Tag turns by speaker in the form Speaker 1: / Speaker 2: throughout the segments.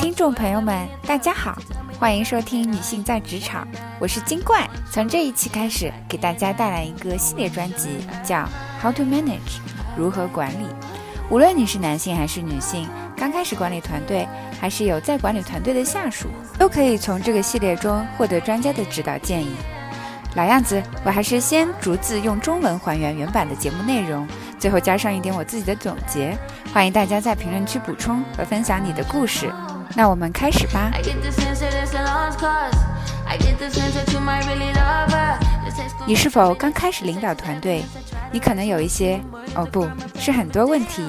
Speaker 1: 听众朋友们，大家好，欢迎收听《女性在职场》，我是金冠。从这一期开始，给大家带来一个系列专辑，叫《How to Manage》，如何管理。无论你是男性还是女性，刚开始管理团队，还是有在管理团队的下属，都可以从这个系列中获得专家的指导建议。老样子，我还是先逐字用中文还原原版的节目内容，最后加上一点我自己的总结。欢迎大家在评论区补充和分享你的故事。那我们开始吧。你是否刚开始领导团队？你可能有一些，哦不是很多问题。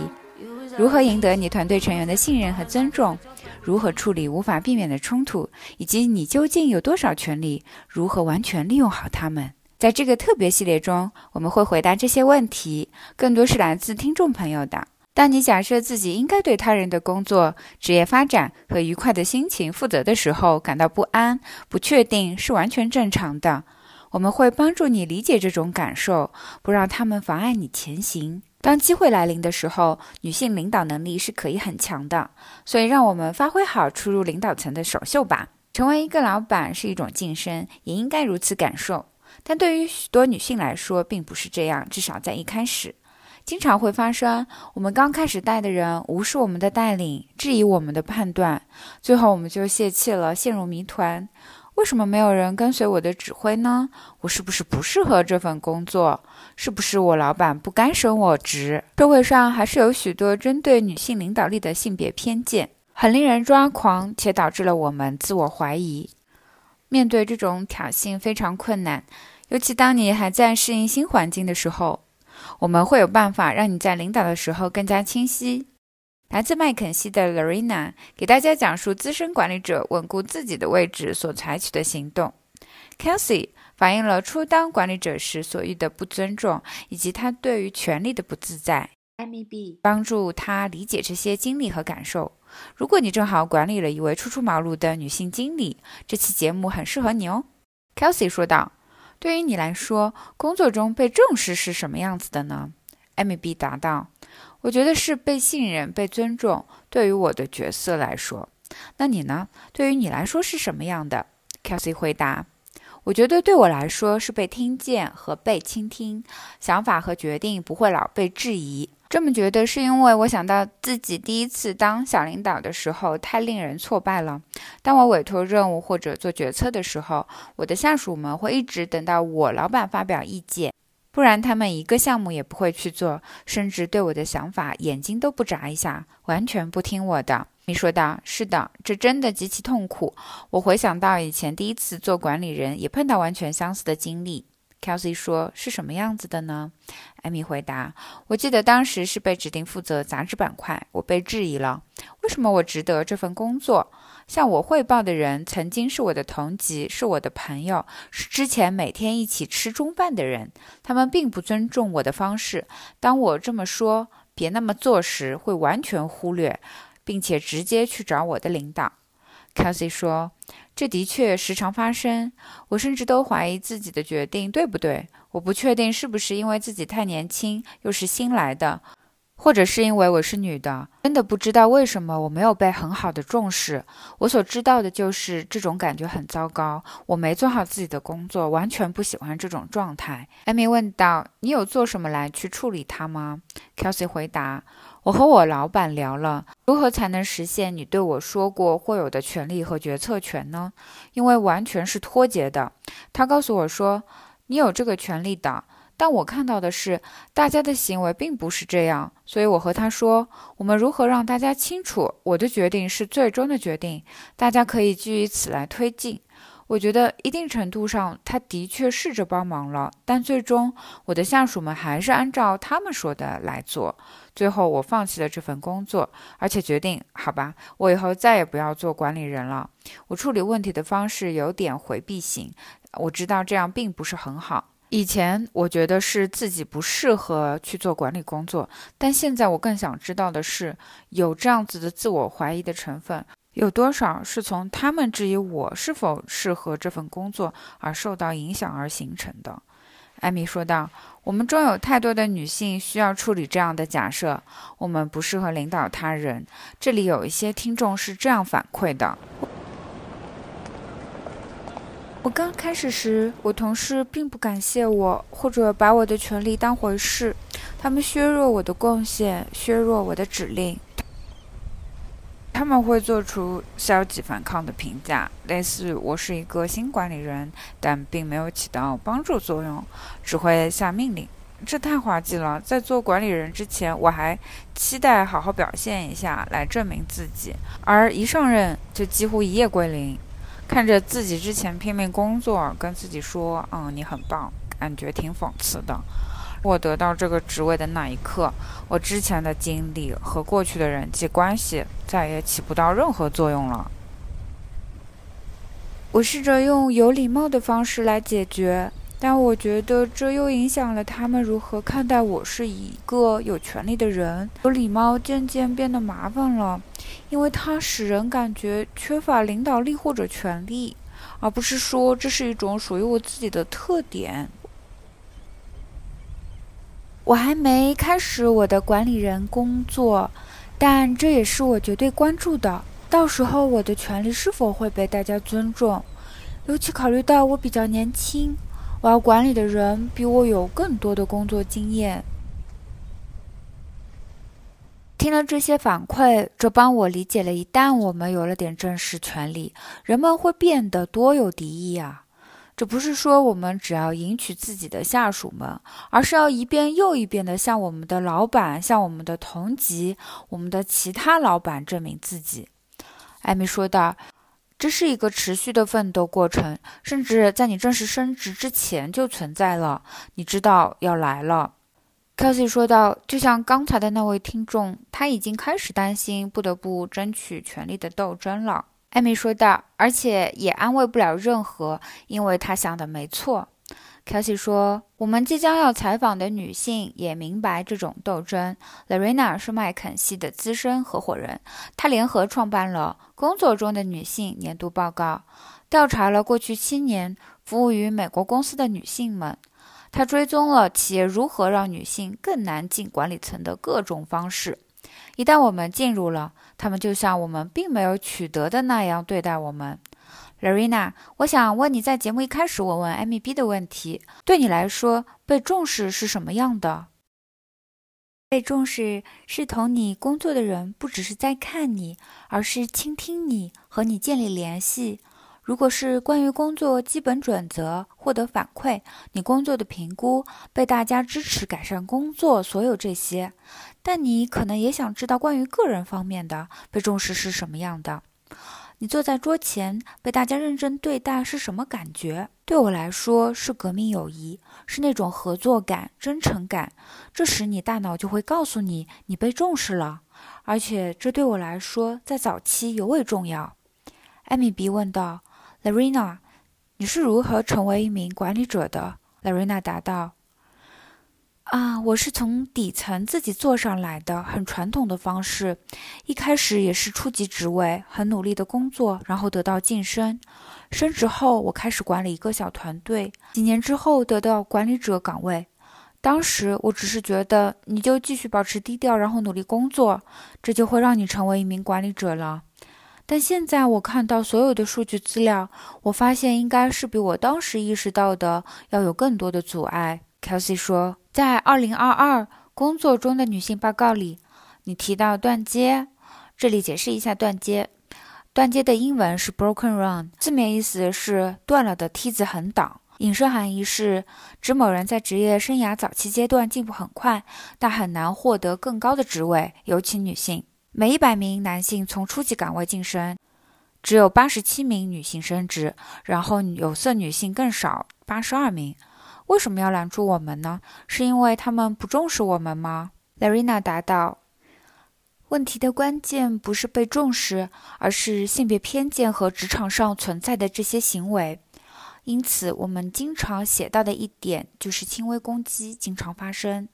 Speaker 1: 如何赢得你团队成员的信任和尊重？如何处理无法避免的冲突？以及你究竟有多少权利？如何完全利用好它们？在这个特别系列中，我们会回答这些问题，更多是来自听众朋友的。当你假设自己应该对他人的工作、职业发展和愉快的心情负责的时候，感到不安、不确定是完全正常的。我们会帮助你理解这种感受，不让他们妨碍你前行。当机会来临的时候，女性领导能力是可以很强的，所以让我们发挥好初入领导层的首秀吧。成为一个老板是一种晋升，也应该如此感受。但对于许多女性来说，并不是这样，至少在一开始。经常会发生，我们刚开始带的人无视我们的带领，质疑我们的判断，最后我们就泄气了，陷入谜团。为什么没有人跟随我的指挥呢？我是不是不适合这份工作？是不是我老板不该升我职？社会上还是有许多针对女性领导力的性别偏见，很令人抓狂，且导致了我们自我怀疑。面对这种挑衅非常困难，尤其当你还在适应新环境的时候。我们会有办法让你在领导的时候更加清晰。来自麦肯锡的 Lorena 给大家讲述资深管理者稳固自己的位置所采取的行动。Kelsey 反映了初当管理者时所遇的不尊重，以及他对于权力的不自在。Amy B 帮助他理解这些经历和感受。如果你正好管理了一位初出茅庐的女性经理，这期节目很适合你哦。Kelsey 说道。对于你来说，工作中被重视是什么样子的呢？Amy B 答道：“我觉得是被信任、被尊重。对于我的角色来说，那你呢？对于你来说是什么样的？”Kelsey 回答：“我觉得对我来说是被听见和被倾听，想法和决定不会老被质疑。这么觉得是因为我想到自己第一次当小领导的时候太令人挫败了。当我委托任务或者做决策的时候，我的下属们会一直等到我老板发表意见，不然他们一个项目也不会去做，甚至对我的想法眼睛都不眨一下，完全不听我的。米说道：“是的，这真的极其痛苦。我回想到以前第一次做管理人，也碰到完全相似的经历。” Kelsey 说：“是什么样子的呢？”艾米回答：“我记得当时是被指定负责杂志板块，我被质疑了，为什么我值得这份工作？向我汇报的人曾经是我的同级，是我的朋友，是之前每天一起吃中饭的人。他们并不尊重我的方式。当我这么说‘别那么做’时，会完全忽略，并且直接去找我的领导。”Kelsey 说。这的确时常发生，我甚至都怀疑自己的决定对不对。我不确定是不是因为自己太年轻，又是新来的，或者是因为我是女的，真的不知道为什么我没有被很好的重视。我所知道的就是这种感觉很糟糕，我没做好自己的工作，完全不喜欢这种状态。艾米问道：“你有做什么来去处理它吗？”Kelsey 回答。我和我老板聊了，如何才能实现你对我说过会有的权利和决策权呢？因为完全是脱节的。他告诉我说，你有这个权利的，但我看到的是大家的行为并不是这样。所以我和他说，我们如何让大家清楚，我的决定是最终的决定，大家可以基于此来推进。我觉得一定程度上，他的确试着帮忙了，但最终我的下属们还是按照他们说的来做。最后，我放弃了这份工作，而且决定，好吧，我以后再也不要做管理人了。我处理问题的方式有点回避型，我知道这样并不是很好。以前我觉得是自己不适合去做管理工作，但现在我更想知道的是，有这样子的自我怀疑的成分。有多少是从他们质疑我是否适合这份工作而受到影响而形成的艾米说道：“我们中有太多的女性需要处理这样的假设，我们不适合领导他人。这里有一些听众是这样反馈的。”我刚开始时，我同事并不感谢我，或者把我的权利当回事。他们削弱我的贡献，削弱我的指令。他们会做出消极反抗的评价，类似“我是一个新管理人”，但并没有起到帮助作用，只会下命令。这太滑稽了！在做管理人之前，我还期待好好表现一下，来证明自己，而一上任就几乎一夜归零。看着自己之前拼命工作，跟自己说：“嗯，你很棒”，感觉挺讽刺的。我得到这个职位的那一刻，我之前的经历和过去的人际关系再也起不到任何作用了。我试着用有礼貌的方式来解决。但我觉得这又影响了他们如何看待我是一个有权利的人。有礼貌渐渐变得麻烦了，因为它使人感觉缺乏领导力或者权利，而不是说这是一种属于我自己的特点。我还没开始我的管理人工作，但这也是我绝对关注的。到时候我的权利是否会被大家尊重？尤其考虑到我比较年轻。我要管理的人比我有更多的工作经验。听了这些反馈，这帮我理解了：一旦我们有了点正式权利，人们会变得多有敌意啊！这不是说我们只要迎娶自己的下属们，而是要一遍又一遍地向我们的老板、向我们的同级、我们的其他老板证明自己。艾米说道。这是一个持续的奋斗过程，甚至在你正式升职之前就存在了。你知道要来了，Kelsey 说道。就像刚才的那位听众，他已经开始担心不得不争取权力的斗争了。艾米说道，而且也安慰不了任何，因为他想的没错。Kelsey 说：“我们即将要采访的女性也明白这种斗争。Larina 是麦肯锡的资深合伙人，她联合创办了《工作中的女性》年度报告，调查了过去七年服务于美国公司的女性们。她追踪了企业如何让女性更难进管理层的各种方式。一旦我们进入了，他们就像我们并没有取得的那样对待我们。” Larina，我想问你在节目一开始我问 M B 的问题：对你来说，被重视是什么样的？被重视是同你工作的人不只是在看你，而是倾听你，和你建立联系。如果是关于工作基本准则、获得反馈、你工作的评估、被大家支持改善工作，所有这些，但你可能也想知道关于个人方面的被重视是什么样的。你坐在桌前被大家认真对待是什么感觉？对我来说是革命友谊，是那种合作感、真诚感。这时你大脑就会告诉你你被重视了，而且这对我来说在早期尤为重要。艾米比问道：“Larina，你是如何成为一名管理者的？”Larina 答道。啊，我是从底层自己做上来的，很传统的方式。一开始也是初级职位，很努力的工作，然后得到晋升。升职后，我开始管理一个小团队。几年之后，得到管理者岗位。当时我只是觉得，你就继续保持低调，然后努力工作，这就会让你成为一名管理者了。但现在我看到所有的数据资料，我发现应该是比我当时意识到的要有更多的阻碍。Kelsey 说。在二零二二工作中的女性报告里，你提到断接。这里解释一下断接。断接的英文是 broken run，字面意思是断了的梯子横挡。引申含义是指某人在职业生涯早期阶段进步很快，但很难获得更高的职位，尤其女性。每一百名男性从初级岗位晋升，只有八十七名女性升职，然后有色女性更少，八十二名。为什么要拦住我们呢？是因为他们不重视我们吗？Larina 答道：“问题的关键不是被重视，而是性别偏见和职场上存在的这些行为。因此，我们经常写到的一点就是轻微攻击经常发生。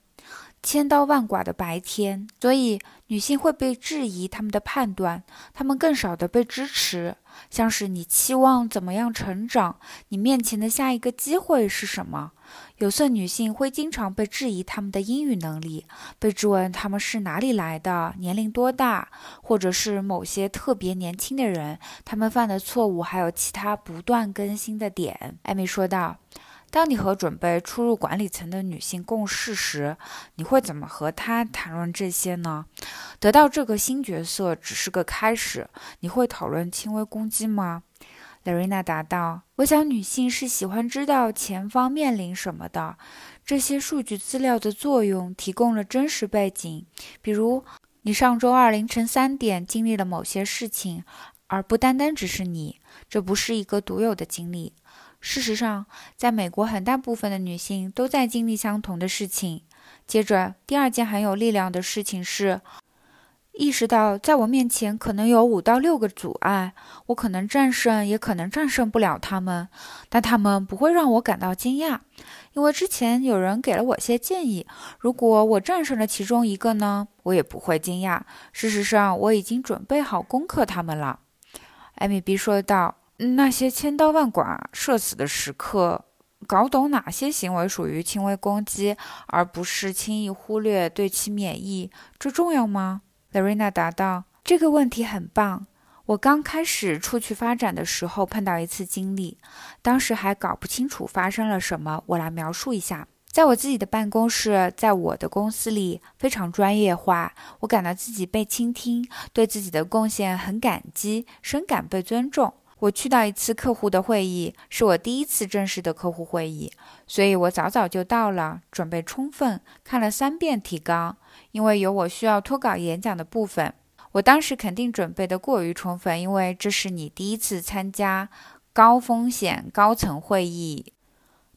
Speaker 1: 千刀万剐的白天，所以女性会被质疑他们的判断，她们更少的被支持。像是你期望怎么样成长，你面前的下一个机会是什么？有色女性会经常被质疑他们的英语能力，被质问他们是哪里来的，年龄多大，或者是某些特别年轻的人，他们犯的错误，还有其他不断更新的点。艾米说道。当你和准备出入管理层的女性共事时，你会怎么和她谈论这些呢？得到这个新角色只是个开始，你会讨论轻微攻击吗？雷瑞娜答道：“我想女性是喜欢知道前方面临什么的。这些数据资料的作用提供了真实背景，比如你上周二凌晨三点经历了某些事情，而不单单只是你。这不是一个独有的经历。”事实上，在美国，很大部分的女性都在经历相同的事情。接着，第二件很有力量的事情是，意识到在我面前可能有五到六个阻碍，我可能战胜，也可能战胜不了他们，但他们不会让我感到惊讶，因为之前有人给了我些建议。如果我战胜了其中一个呢，我也不会惊讶。事实上，我已经准备好攻克他们了。艾米 B 说道。那些千刀万剐、社死的时刻，搞懂哪些行为属于轻微攻击，而不是轻易忽略对其免疫，这重要吗 l a r i n a 答道：“这个问题很棒。我刚开始出去发展的时候碰到一次经历，当时还搞不清楚发生了什么。我来描述一下：在我自己的办公室，在我的公司里非常专业化，我感到自己被倾听，对自己的贡献很感激，深感被尊重。”我去到一次客户的会议，是我第一次正式的客户会议，所以我早早就到了，准备充分，看了三遍提纲，因为有我需要脱稿演讲的部分。我当时肯定准备的过于充分，因为这是你第一次参加高风险高层会议，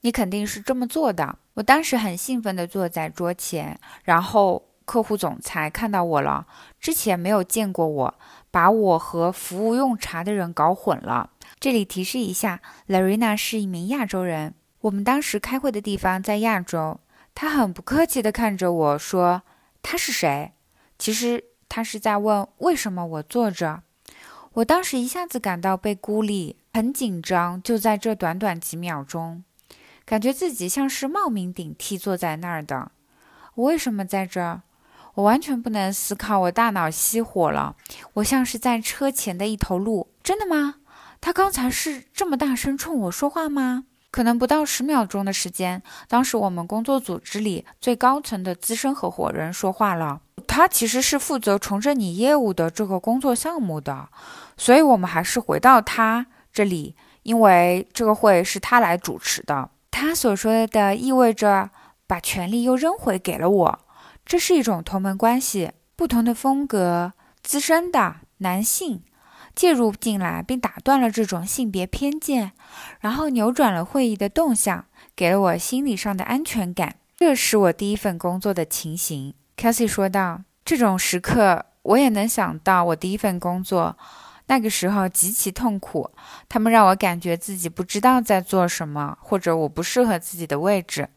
Speaker 1: 你肯定是这么做的。我当时很兴奋地坐在桌前，然后客户总裁看到我了，之前没有见过我。把我和服务用茶的人搞混了。这里提示一下，Larina 是一名亚洲人。我们当时开会的地方在亚洲。他很不客气地看着我说：“他是谁？”其实他是在问为什么我坐着。我当时一下子感到被孤立，很紧张。就在这短短几秒钟，感觉自己像是冒名顶替坐在那儿的。我为什么在这儿？我完全不能思考，我大脑熄火了。我像是在车前的一头鹿。真的吗？他刚才是这么大声冲我说话吗？可能不到十秒钟的时间。当时我们工作组织里最高层的资深合伙人说话了。他其实是负责重整你业务的这个工作项目的，所以我们还是回到他这里，因为这个会是他来主持的。他所说的意味着把权力又扔回给了我。这是一种同门关系，不同的风格，资深的男性介入进来，并打断了这种性别偏见，然后扭转了会议的动向，给了我心理上的安全感。这是我第一份工作的情形，Kelsey 说道。这种时刻，我也能想到我第一份工作，那个时候极其痛苦。他们让我感觉自己不知道在做什么，或者我不适合自己的位置。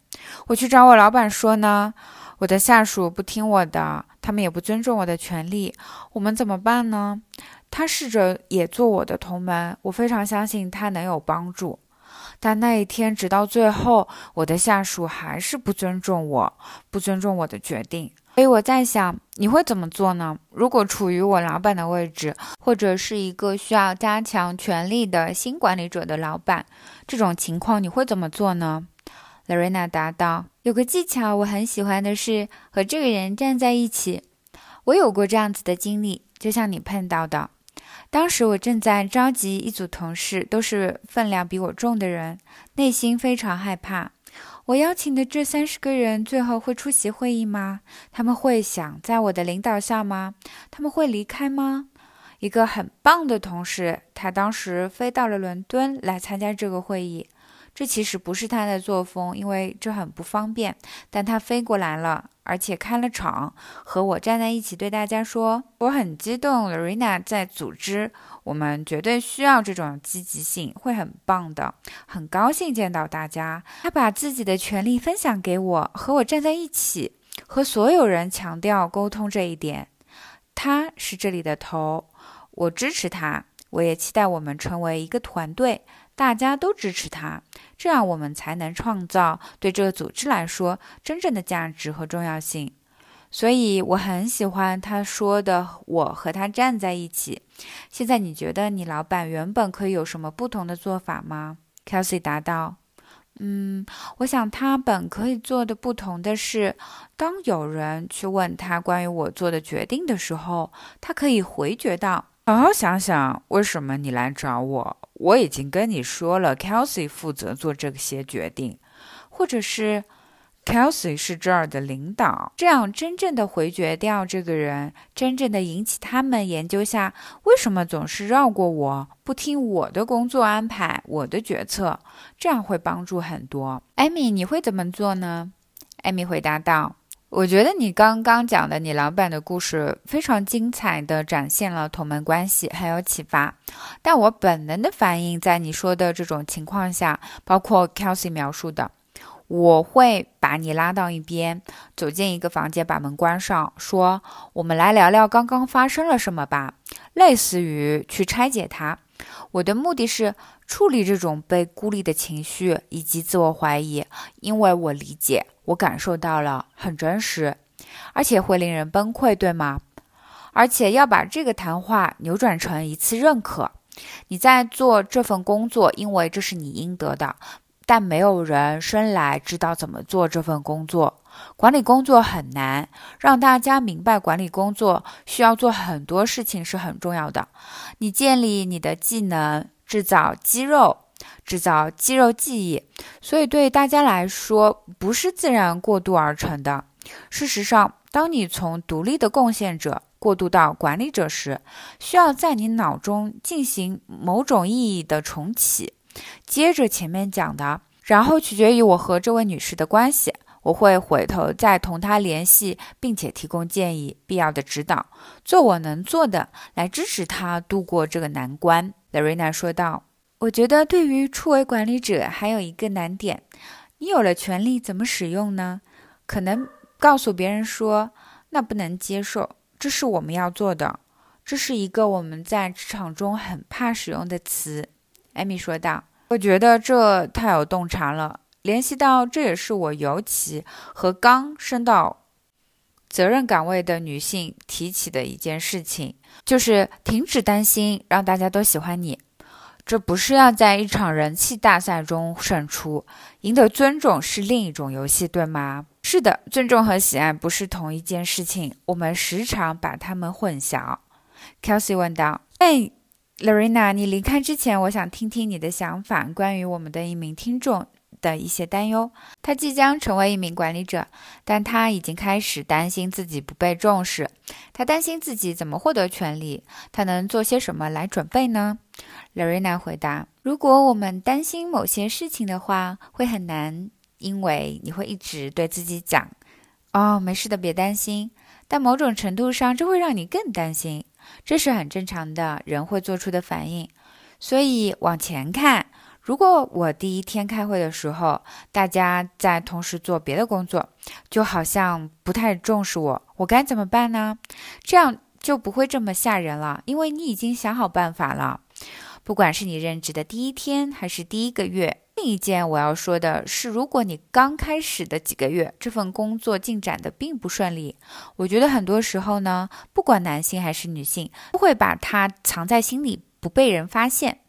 Speaker 1: 我去找我老板说呢。我的下属不听我的，他们也不尊重我的权利，我们怎么办呢？他试着也做我的同门，我非常相信他能有帮助。但那一天，直到最后，我的下属还是不尊重我，不尊重我的决定。所以我在想，你会怎么做呢？如果处于我老板的位置，或者是一个需要加强权力的新管理者的老板，这种情况你会怎么做呢 Larena 答道：“有个技巧我很喜欢的是和这个人站在一起。我有过这样子的经历，就像你碰到的。当时我正在召集一组同事，都是分量比我重的人，内心非常害怕。我邀请的这三十个人最后会出席会议吗？他们会想在我的领导下吗？他们会离开吗？一个很棒的同事，他当时飞到了伦敦来参加这个会议。”这其实不是他的作风，因为这很不方便。但他飞过来了，而且开了场，和我站在一起，对大家说：“我很激动，Larena 在组织，我们绝对需要这种积极性，会很棒的。很高兴见到大家。”他把自己的权利分享给我，和我站在一起。和所有人强调沟通这一点。他是这里的头，我支持他，我也期待我们成为一个团队，大家都支持他，这样我们才能创造对这个组织来说真正的价值和重要性。所以我很喜欢他说的“我和他站在一起”。现在你觉得你老板原本可以有什么不同的做法吗？Kelsey 答道。嗯，我想他本可以做的不同的是，当有人去问他关于我做的决定的时候，他可以回绝道：“好好想想，为什么你来找我？我已经跟你说了，Kelsey 负责做这些决定，或者是。” Kelsey 是这儿的领导，这样真正的回绝掉这个人，真正的引起他们研究下为什么总是绕过我，不听我的工作安排，我的决策，这样会帮助很多。艾米，你会怎么做呢？艾米回答道：“我觉得你刚刚讲的你老板的故事非常精彩的展现了同门关系，很有启发。但我本能的反应在你说的这种情况下，包括 Kelsey 描述的。”我会把你拉到一边，走进一个房间，把门关上，说：“我们来聊聊刚刚发生了什么吧。”类似于去拆解它。我的目的是处理这种被孤立的情绪以及自我怀疑，因为我理解，我感受到了，很真实，而且会令人崩溃，对吗？而且要把这个谈话扭转成一次认可。你在做这份工作，因为这是你应得的。但没有人生来知道怎么做这份工作。管理工作很难，让大家明白管理工作需要做很多事情是很重要的。你建立你的技能，制造肌肉，制造肌肉记忆，所以对大家来说不是自然过渡而成的。事实上，当你从独立的贡献者过渡到管理者时，需要在你脑中进行某种意义的重启。接着前面讲的，然后取决于我和这位女士的关系，我会回头再同她联系，并且提供建议、必要的指导，做我能做的来支持她度过这个难关。l a r i n a 说道：“我觉得对于初为管理者还有一个难点，你有了权利怎么使用呢？可能告诉别人说那不能接受，这是我们要做的，这是一个我们在职场中很怕使用的词。”艾米说道：“我觉得这太有洞察了，联系到这也是我尤其和刚升到责任岗位的女性提起的一件事情，就是停止担心，让大家都喜欢你。这不是要在一场人气大赛中胜出，赢得尊重是另一种游戏，对吗？是的，尊重和喜爱不是同一件事情，我们时常把它们混淆。”Kelsey 问道：“哎。” Lorena，你离开之前，我想听听你的想法，关于我们的一名听众的一些担忧。他即将成为一名管理者，但他已经开始担心自己不被重视。他担心自己怎么获得权利，他能做些什么来准备呢？Lorena 回答：“如果我们担心某些事情的话，会很难，因为你会一直对自己讲：‘哦，没事的，别担心。’但某种程度上，这会让你更担心。”这是很正常的人会做出的反应，所以往前看，如果我第一天开会的时候，大家在同时做别的工作，就好像不太重视我，我该怎么办呢？这样就不会这么吓人了，因为你已经想好办法了。不管是你任职的第一天还是第一个月。另一件我要说的是，如果你刚开始的几个月这份工作进展的并不顺利，我觉得很多时候呢，不管男性还是女性，都会把它藏在心里，不被人发现。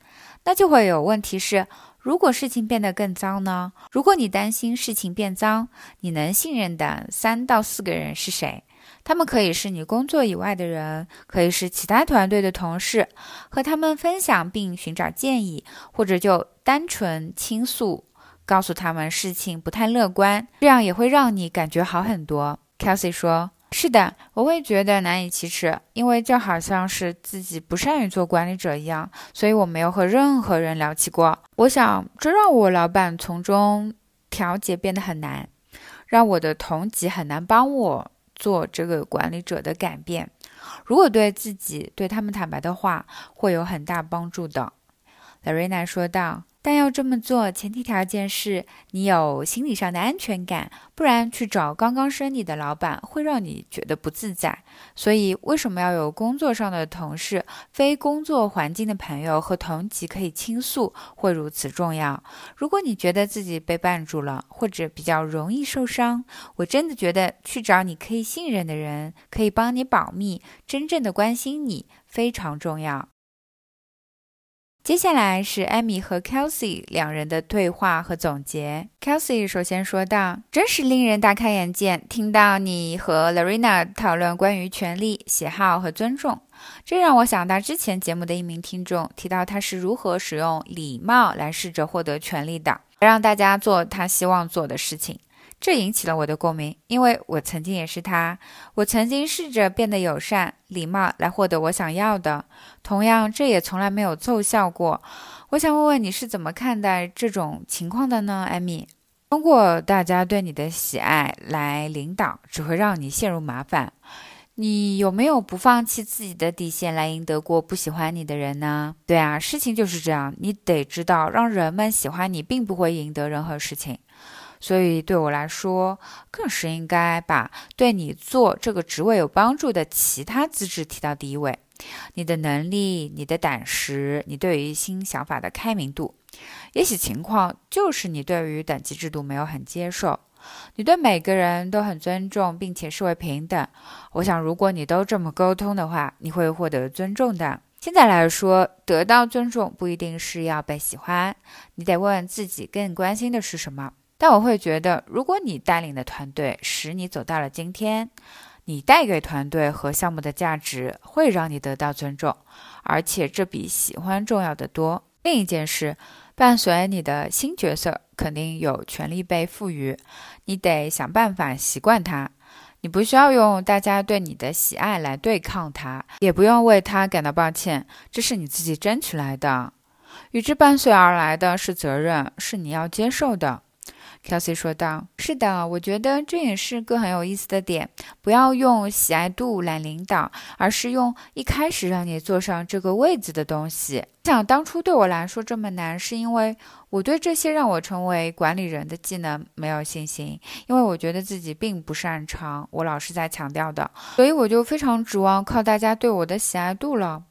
Speaker 1: 那就会有问题是，如果事情变得更糟呢？如果你担心事情变糟，你能信任的三到四个人是谁？他们可以是你工作以外的人，可以是其他团队的同事，和他们分享并寻找建议，或者就单纯倾诉，告诉他们事情不太乐观，这样也会让你感觉好很多。Kelsey 说：“是的，我会觉得难以启齿，因为就好像是自己不善于做管理者一样，所以我没有和任何人聊起过。我想这让我老板从中调节变得很难，让我的同级很难帮我。”做这个管理者的改变，如果对自己对他们坦白的话，会有很大帮助的。Larina 说道：“但要这么做，前提条件是你有心理上的安全感，不然去找刚刚升你的老板会让你觉得不自在。所以，为什么要有工作上的同事、非工作环境的朋友和同级可以倾诉，会如此重要？如果你觉得自己被绊住了，或者比较容易受伤，我真的觉得去找你可以信任的人，可以帮你保密，真正的关心你，非常重要。接下来是艾米和 Kelsey 两人的对话和总结。Kelsey 首先说道：“真是令人大开眼界，听到你和 Larina 讨论关于权利、喜好和尊重，这让我想到之前节目的一名听众提到他是如何使用礼貌来试着获得权利的，让大家做他希望做的事情。”这引起了我的共鸣，因为我曾经也是他。我曾经试着变得友善、礼貌来获得我想要的，同样，这也从来没有奏效过。我想问问你是怎么看待这种情况的呢，艾米？通过大家对你的喜爱来领导，只会让你陷入麻烦。你有没有不放弃自己的底线来赢得过不喜欢你的人呢？对啊，事情就是这样。你得知道，让人们喜欢你，并不会赢得任何事情。所以对我来说，更是应该把对你做这个职位有帮助的其他资质提到第一位。你的能力、你的胆识、你对于新想法的开明度。也许情况就是你对于等级制度没有很接受，你对每个人都很尊重，并且视为平等。我想，如果你都这么沟通的话，你会获得尊重的。现在来说，得到尊重不一定是要被喜欢，你得问问自己更关心的是什么。但我会觉得，如果你带领的团队使你走到了今天，你带给团队和项目的价值会让你得到尊重，而且这比喜欢重要的多。另一件事，伴随你的新角色肯定有权利被赋予，你得想办法习惯它。你不需要用大家对你的喜爱来对抗它，也不用为它感到抱歉，这是你自己争取来的。与之伴随而来的是责任，是你要接受的。Kelsey 说道：“是的，我觉得这也是个很有意思的点。不要用喜爱度来领导，而是用一开始让你坐上这个位子的东西。想当初对我来说这么难，是因为我对这些让我成为管理人的技能没有信心，因为我觉得自己并不擅长。我老是在强调的，所以我就非常指望靠大家对我的喜爱度了。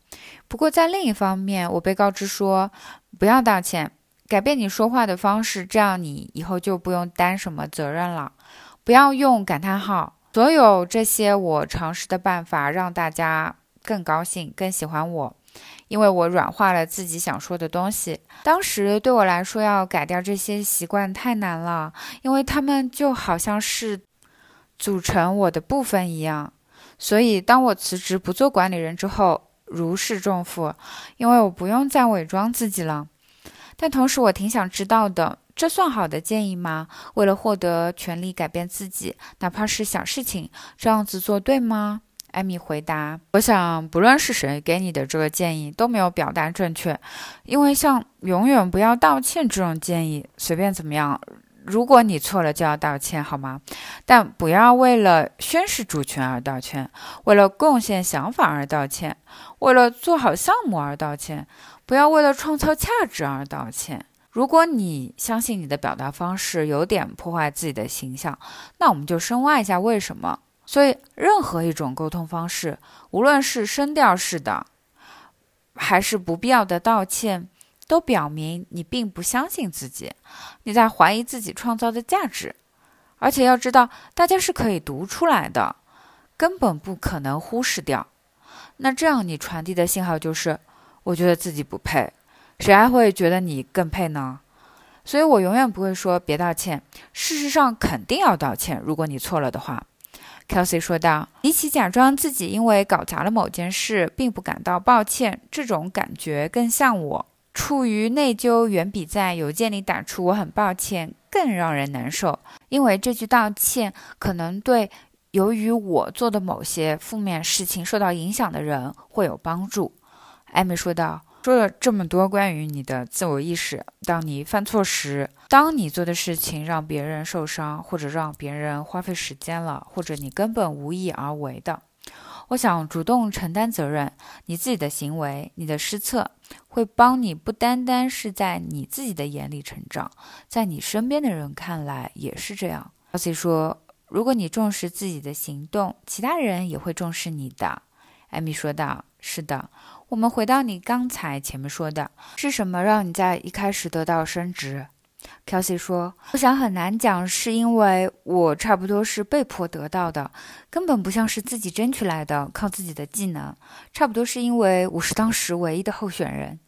Speaker 1: 不过在另一方面，我被告知说不要道歉。”改变你说话的方式，这样你以后就不用担什么责任了。不要用感叹号。所有这些我尝试的办法，让大家更高兴、更喜欢我，因为我软化了自己想说的东西。当时对我来说，要改掉这些习惯太难了，因为他们就好像是组成我的部分一样。所以，当我辞职不做管理人之后，如释重负，因为我不用再伪装自己了。但同时，我挺想知道的，这算好的建议吗？为了获得权利改变自己，哪怕是小事情，这样子做对吗？艾米回答：“我想，不论是谁给你的这个建议，都没有表达正确，因为像永远不要道歉这种建议，随便怎么样，如果你错了就要道歉，好吗？但不要为了宣誓主权而道歉，为了贡献想法而道歉，为了做好项目而道歉。”不要为了创造价值而道歉。如果你相信你的表达方式有点破坏自己的形象，那我们就深挖一下为什么。所以，任何一种沟通方式，无论是声调式的，还是不必要的道歉，都表明你并不相信自己，你在怀疑自己创造的价值。而且要知道，大家是可以读出来的，根本不可能忽视掉。那这样，你传递的信号就是。我觉得自己不配，谁还会觉得你更配呢？所以我永远不会说别道歉。事实上，肯定要道歉。如果你错了的话，Kelsey 说道。比起假装自己因为搞砸了某件事并不感到抱歉，这种感觉更像我处于内疚，远比在邮件里打出“我很抱歉”更让人难受。因为这句道歉可能对由于我做的某些负面事情受到影响的人会有帮助。艾米说道：“说了这么多关于你的自我意识，当你犯错时，当你做的事情让别人受伤，或者让别人花费时间了，或者你根本无意而为的，我想主动承担责任。你自己的行为，你的失策，会帮你不单单是在你自己的眼里成长，在你身边的人看来也是这样。Elsie 说：“如果你重视自己的行动，其他人也会重视你的。”艾米说道：“是的。”我们回到你刚才前面说的，是什么让你在一开始得到升职？Kelsey 说：“我想很难讲，是因为我差不多是被迫得到的，根本不像是自己争取来的，靠自己的技能。差不多是因为我是当时唯一的候选人。”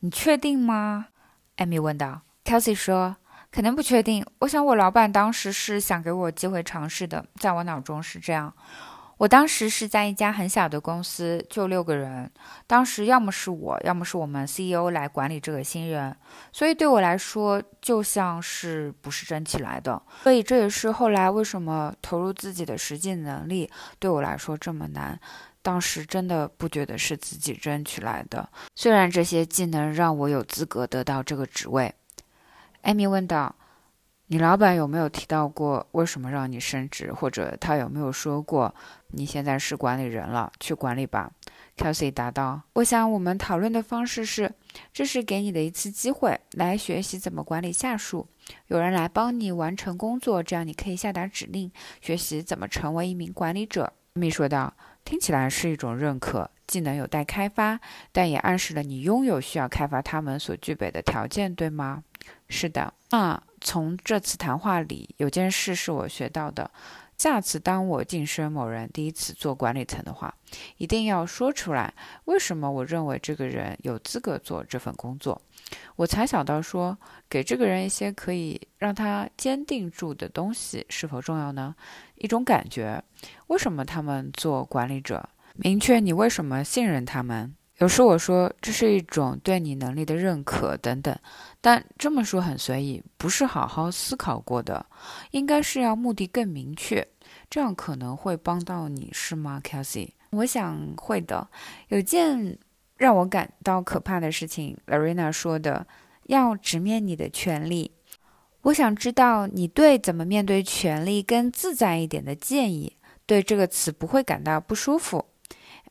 Speaker 1: 你确定吗？艾米问道。Kelsey 说：“肯定不确定。我想我老板当时是想给我机会尝试的，在我脑中是这样。”我当时是在一家很小的公司，就六个人。当时要么是我，要么是我们 CEO 来管理这个新人，所以对我来说就像是不是争起来的。所以这也是后来为什么投入自己的实际能力对我来说这么难。当时真的不觉得是自己争取来的，虽然这些技能让我有资格得到这个职位。艾米问道。你老板有没有提到过为什么让你升职，或者他有没有说过你现在是管理人了，去管理吧？Kelsey 答道：“我想我们讨论的方式是，这是给你的一次机会，来学习怎么管理下属，有人来帮你完成工作，这样你可以下达指令，学习怎么成为一名管理者。”米说道：“听起来是一种认可，技能有待开发，但也暗示了你拥有需要开发他们所具备的条件，对吗？”是的。那从这次谈话里，有件事是我学到的：下次当我晋升某人第一次做管理层的话，一定要说出来为什么我认为这个人有资格做这份工作。我才想到说，给这个人一些可以让他坚定住的东西是否重要呢？一种感觉，为什么他们做管理者？明确你为什么信任他们。有时我说这是一种对你能力的认可等等，但这么说很随意，不是好好思考过的，应该是要目的更明确，这样可能会帮到你，是吗，Kelsey？我想会的。有件让我感到可怕的事情，Larina 说的，要直面你的权利。我想知道你对怎么面对权利更自在一点的建议。对这个词不会感到不舒服。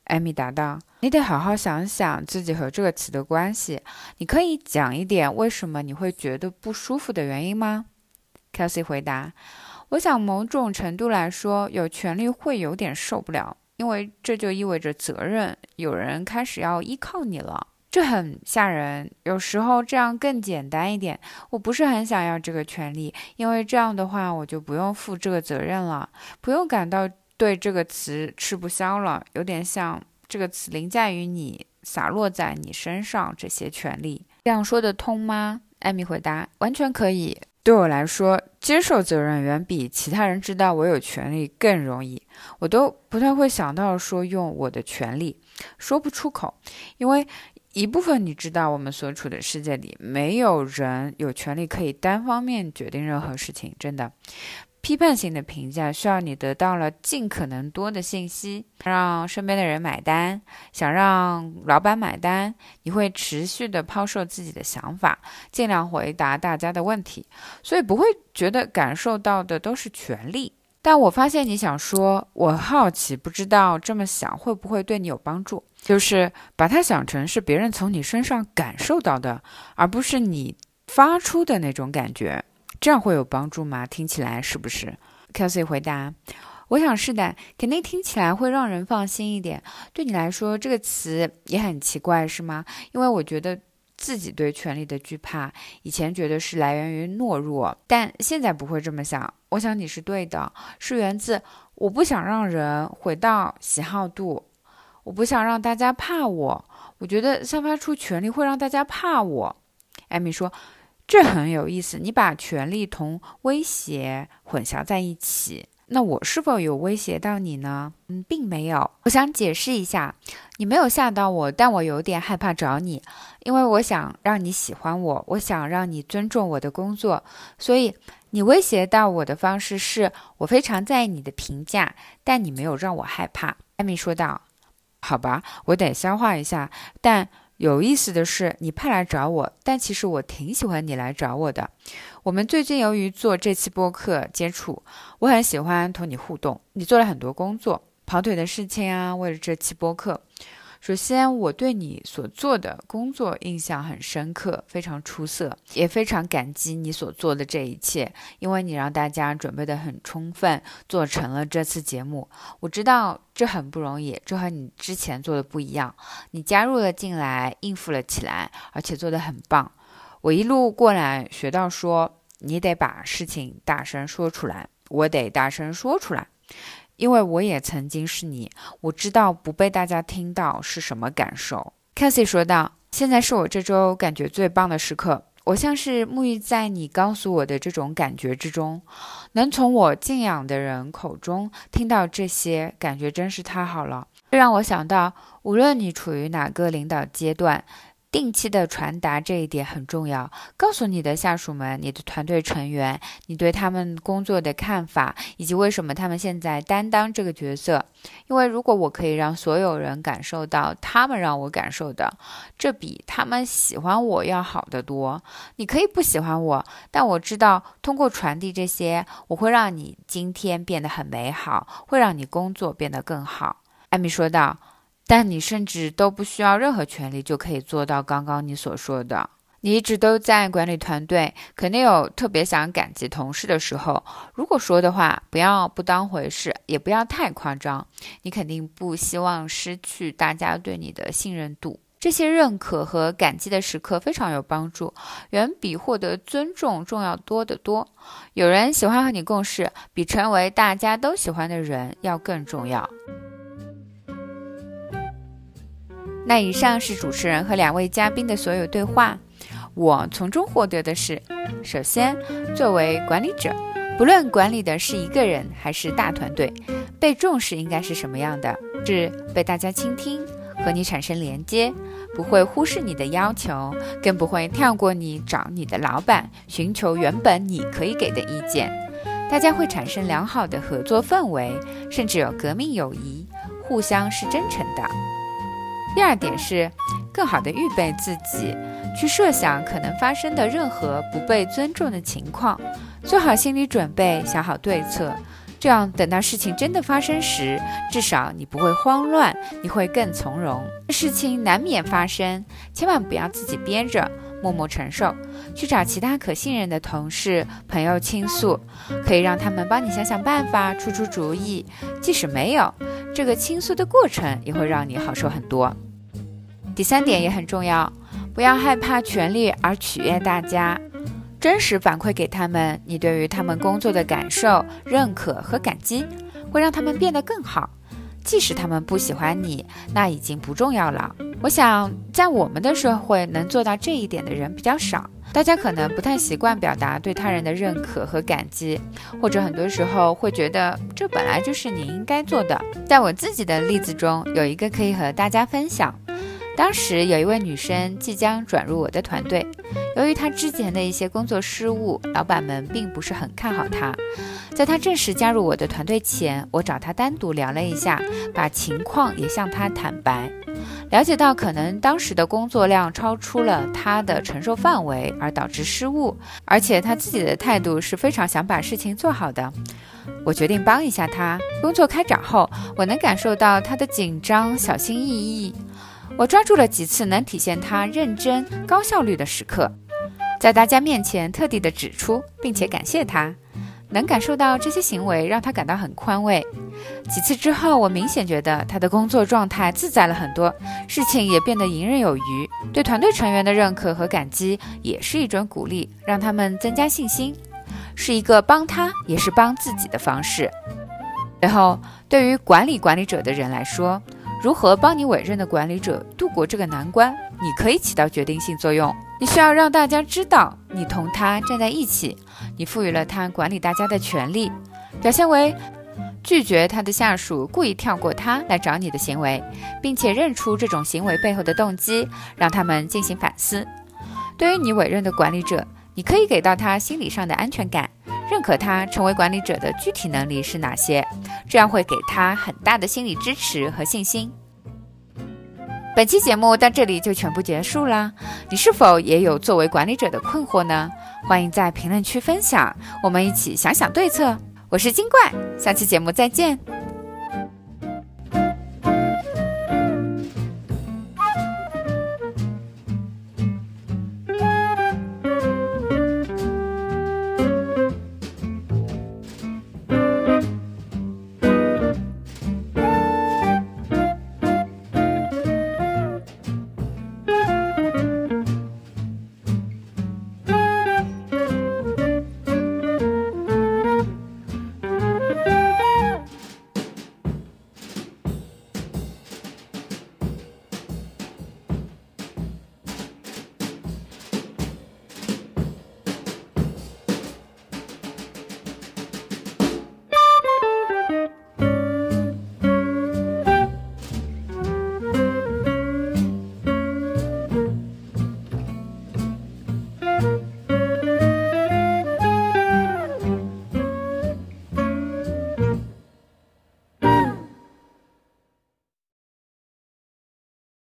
Speaker 1: 艾米答道：“你得好好想想自己和这个词的关系。你可以讲一点为什么你会觉得不舒服的原因吗？”Kelsey 回答：“我想某种程度来说，有权利会有点受不了，因为这就意味着责任，有人开始要依靠你了，这很吓人。有时候这样更简单一点。我不是很想要这个权利，因为这样的话我就不用负这个责任了，不用感到。”对这个词吃不消了，有点像这个词凌驾于你，洒落在你身上这些权利，这样说得通吗？艾米回答：完全可以。对我来说，接受责任远比其他人知道我有权利更容易。我都不太会想到说用我的权利，说不出口，因为一部分你知道，我们所处的世界里没有人有权利可以单方面决定任何事情，真的。批判性的评价需要你得到了尽可能多的信息，让身边的人买单，想让老板买单，你会持续的抛售自己的想法，尽量回答大家的问题，所以不会觉得感受到的都是权利。但我发现你想说，我好奇，不知道这么想会不会对你有帮助，就是把它想成是别人从你身上感受到的，而不是你发出的那种感觉。这样会有帮助吗？听起来是不是？Kelsey 回答：“我想是的，肯定听起来会让人放心一点。对你来说，这个词也很奇怪，是吗？因为我觉得自己对权力的惧怕，以前觉得是来源于懦弱，但现在不会这么想。我想你是对的，是源自我不想让人回到喜好度，我不想让大家怕我。我觉得散发出权力会让大家怕我。”艾米说。这很有意思，你把权力同威胁混淆在一起。那我是否有威胁到你呢？嗯，并没有。我想解释一下，你没有吓到我，但我有点害怕找你，因为我想让你喜欢我，我想让你尊重我的工作。所以你威胁到我的方式是我非常在意你的评价，但你没有让我害怕。艾米说道：“好吧，我得消化一下。”但。有意思的是，你怕来找我，但其实我挺喜欢你来找我的。我们最近由于做这期播客接触，我很喜欢同你互动。你做了很多工作，跑腿的事情啊，为了这期播客，首先，我对你所做的工作印象很深刻，非常出色，也非常感激你所做的这一切，因为你让大家准备的很充分，做成了这次节目。我知道这很不容易，这和你之前做的不一样，你加入了进来，应付了起来，而且做得很棒。我一路过来学到说，你得把事情大声说出来，我得大声说出来。因为我也曾经是你，我知道不被大家听到是什么感受。Cassie 说道：“现在是我这周感觉最棒的时刻，我像是沐浴在你告诉我的这种感觉之中，能从我敬仰的人口中听到这些，感觉真是太好了。这让我想到，无论你处于哪个领导阶段。”定期的传达这一点很重要，告诉你的下属们、你的团队成员，你对他们工作的看法，以及为什么他们现在担当这个角色。因为如果我可以让所有人感受到他们让我感受的，这比他们喜欢我要好得多。你可以不喜欢我，但我知道通过传递这些，我会让你今天变得很美好，会让你工作变得更好。艾米说道。但你甚至都不需要任何权利就可以做到刚刚你所说的。你一直都在管理团队，肯定有特别想感激同事的时候。如果说的话，不要不当回事，也不要太夸张。你肯定不希望失去大家对你的信任度。这些认可和感激的时刻非常有帮助，远比获得尊重重要多得多。有人喜欢和你共事，比成为大家都喜欢的人要更重要。那以上是主持人和两位嘉宾的所有对话，我从中获得的是：首先，作为管理者，不论管理的是一个人还是大团队，被重视应该是什么样的？是被大家倾听，和你产生连接，不会忽视你的要求，更不会跳过你找你的老板寻求原本你可以给的意见。大家会产生良好的合作氛围，甚至有革命友谊，互相是真诚的。第二点是，更好的预备自己，去设想可能发生的任何不被尊重的情况，做好心理准备，想好对策，这样等到事情真的发生时，至少你不会慌乱，你会更从容。事情难免发生，千万不要自己憋着，默默承受，去找其他可信任的同事、朋友倾诉，可以让他们帮你想想办法，出出主意。即使没有，这个倾诉的过程也会让你好受很多。第三点也很重要，不要害怕权力而取悦大家，真实反馈给他们你对于他们工作的感受、认可和感激，会让他们变得更好。即使他们不喜欢你，那已经不重要了。我想，在我们的社会，能做到这一点的人比较少。大家可能不太习惯表达对他人的认可和感激，或者很多时候会觉得这本来就是你应该做的。在我自己的例子中，有一个可以和大家分享。当时有一位女生即将转入我的团队，由于她之前的一些工作失误，老板们并不是很看好她。在她正式加入我的团队前，我找她单独聊了一下，把情况也向她坦白。了解到可能当时的工作量超出了她的承受范围，而导致失误，而且她自己的态度是非常想把事情做好的。我决定帮一下她。工作开展后，我能感受到她的紧张、小心翼翼。我抓住了几次能体现他认真、高效率的时刻，在大家面前特地的指出，并且感谢他，能感受到这些行为让他感到很宽慰。几次之后，我明显觉得他的工作状态自在了很多，事情也变得游刃有余。对团队成员的认可和感激也是一种鼓励，让他们增加信心，是一个帮他也是帮自己的方式。最后，对于管理管理者的人来说，如何帮你委任的管理者度过这个难关？你可以起到决定性作用。你需要让大家知道你同他站在一起，你赋予了他管理大家的权利，表现为拒绝他的下属故意跳过他来找你的行为，并且认出这种行为背后的动机，让他们进行反思。对于你委任的管理者，你可以给到他心理上的安全感。认可他成为管理者的具体能力是哪些，这样会给他很大的心理支持和信心。本期节目到这里就全部结束了，你是否也有作为管理者的困惑呢？欢迎在评论区分享，我们一起想想对策。我是金怪，下期节目再见。